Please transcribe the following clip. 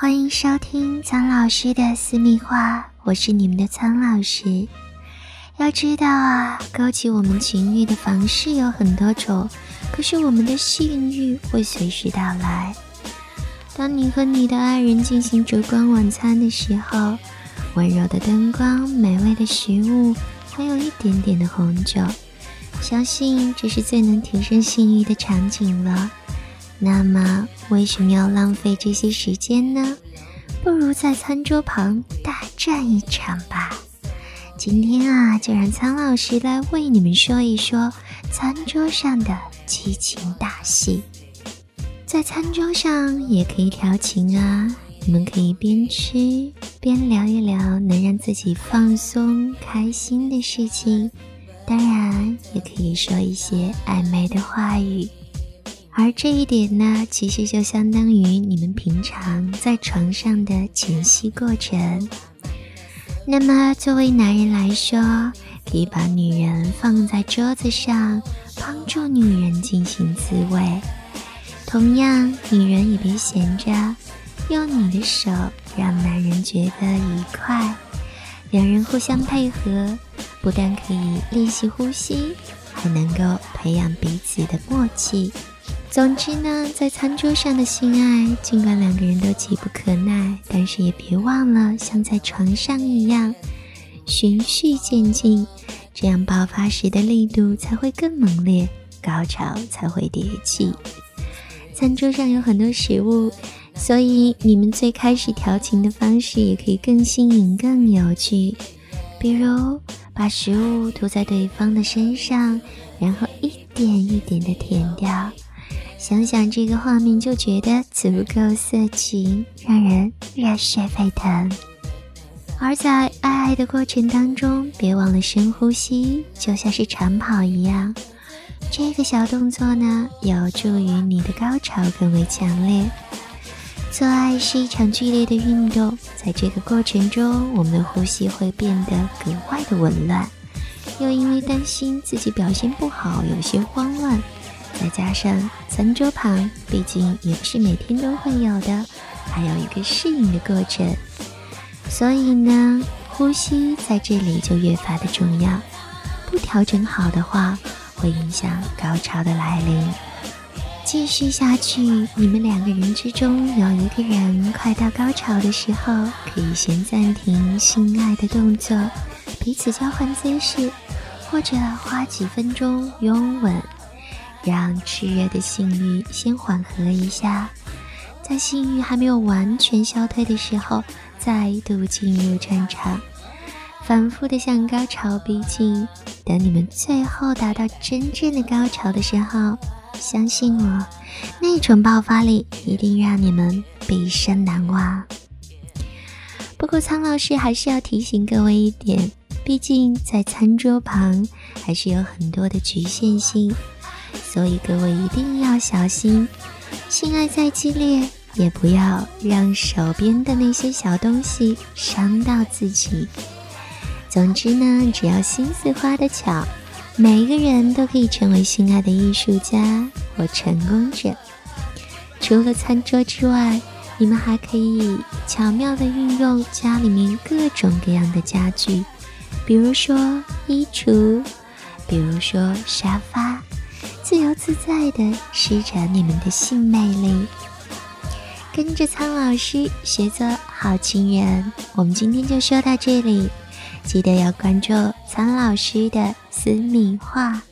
欢迎收听苍老师的私密话，我是你们的苍老师。要知道啊，勾起我们情欲的方式有很多种，可是我们的性欲会随时到来。当你和你的爱人进行烛光晚餐的时候，温柔的灯光、美味的食物，还有一点点的红酒，相信这是最能提升性欲的场景了。那么，为什么要浪费这些时间呢？不如在餐桌旁大战一场吧。今天啊，就让苍老师来为你们说一说餐桌上的激情大戏。在餐桌上也可以调情啊，你们可以边吃边聊一聊能让自己放松开心的事情，当然也可以说一些暧昧的话语。而这一点呢，其实就相当于你们平常在床上的前戏过程。那么，作为男人来说，可以把女人放在桌子上，帮助女人进行自慰。同样，女人也别闲着，用你的手让男人觉得愉快。两人互相配合，不但可以练习呼吸，还能够培养彼此的默契。总之呢，在餐桌上的性爱，尽管两个人都急不可耐，但是也别忘了像在床上一样，循序渐进，这样爆发时的力度才会更猛烈，高潮才会迭起。餐桌上有很多食物，所以你们最开始调情的方式也可以更新颖、更有趣，比如把食物涂在对方的身上，然后一点一点的舔掉。想想这个画面就觉得足够色情，让人热血沸腾。而在爱爱的过程当中，别忘了深呼吸，就像是长跑一样。这个小动作呢，有助于你的高潮更为强烈。做爱是一场剧烈的运动，在这个过程中，我们的呼吸会变得格外的紊乱，又因为担心自己表现不好，有些慌乱。再加上餐桌旁，毕竟也是每天都会有的，还有一个适应的过程，所以呢，呼吸在这里就越发的重要。不调整好的话，会影响高潮的来临。继续下去，你们两个人之中有一个人快到高潮的时候，可以先暂停性爱的动作，彼此交换姿势，或者花几分钟拥吻。让炽热的性欲先缓和一下，在性欲还没有完全消退的时候，再度进入战场，反复的向高潮逼近。等你们最后达到真正的高潮的时候，相信我，那种爆发力一定让你们毕生难忘。不过，苍老师还是要提醒各位一点，毕竟在餐桌旁还是有很多的局限性。所以各位一定要小心，性爱再激烈，也不要让手边的那些小东西伤到自己。总之呢，只要心思花得巧，每一个人都可以成为性爱的艺术家或成功者。除了餐桌之外，你们还可以巧妙地运用家里面各种各样的家具，比如说衣橱，比如说沙发。自在的施展你们的性魅力，跟着苍老师学做好情人。我们今天就说到这里，记得要关注苍老师的私密话。